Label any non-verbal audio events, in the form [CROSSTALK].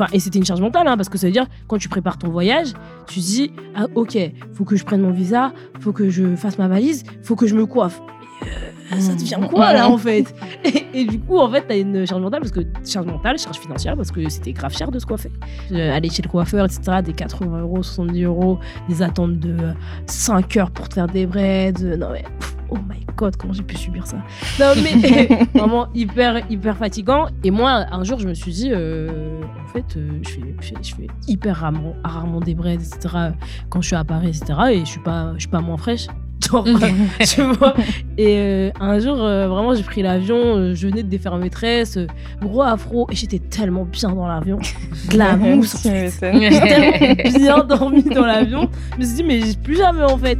Enfin, et c'était une charge mentale, hein, parce que ça veut dire, quand tu prépares ton voyage, tu dis, ah, ok, faut que je prenne mon visa, faut que je fasse ma valise, faut que je me coiffe. Euh, ça devient quoi là en fait? [LAUGHS] Et, et du coup, en fait, t'as une charge mentale, parce que charge mentale, charge financière, parce que c'était grave cher de se coiffer. Euh, aller chez le coiffeur, etc., des 80 euros, 70 euros, des attentes de 5 heures pour te faire des braids. euh, Non mais, pff, oh my god, comment j'ai pu subir ça? Non mais, [LAUGHS] vraiment hyper, hyper fatigant. Et moi, un jour, je me suis dit, euh, en fait, euh, je, fais, je, fais, je fais hyper rarement, rarement des braids, etc., quand je suis à Paris, etc., et je suis pas, je suis pas moins fraîche. [LAUGHS] Genre, tu vois et euh, un jour, vraiment, j'ai pris l'avion, je venais de défaire mes tresses, gros afro, et j'étais tellement bien dans l'avion. De la [LAUGHS] mousse, en fait. J'ai tellement bien dormi dans l'avion. Je me suis dit, mais plus jamais, en fait.